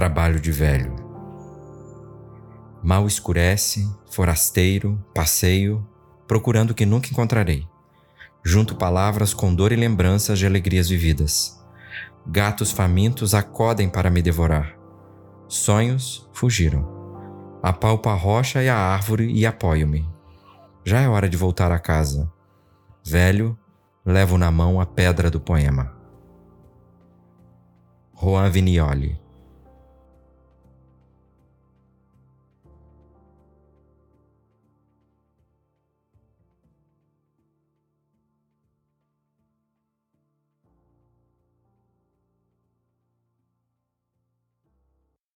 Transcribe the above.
Trabalho de velho. Mal escurece, forasteiro, passeio, procurando o que nunca encontrarei. Junto palavras com dor e lembranças de alegrias vividas. Gatos famintos acodem para me devorar. Sonhos fugiram. Apalpo a rocha e a árvore e apoio-me. Já é hora de voltar a casa. Velho, levo na mão a pedra do poema. Juan Vignoli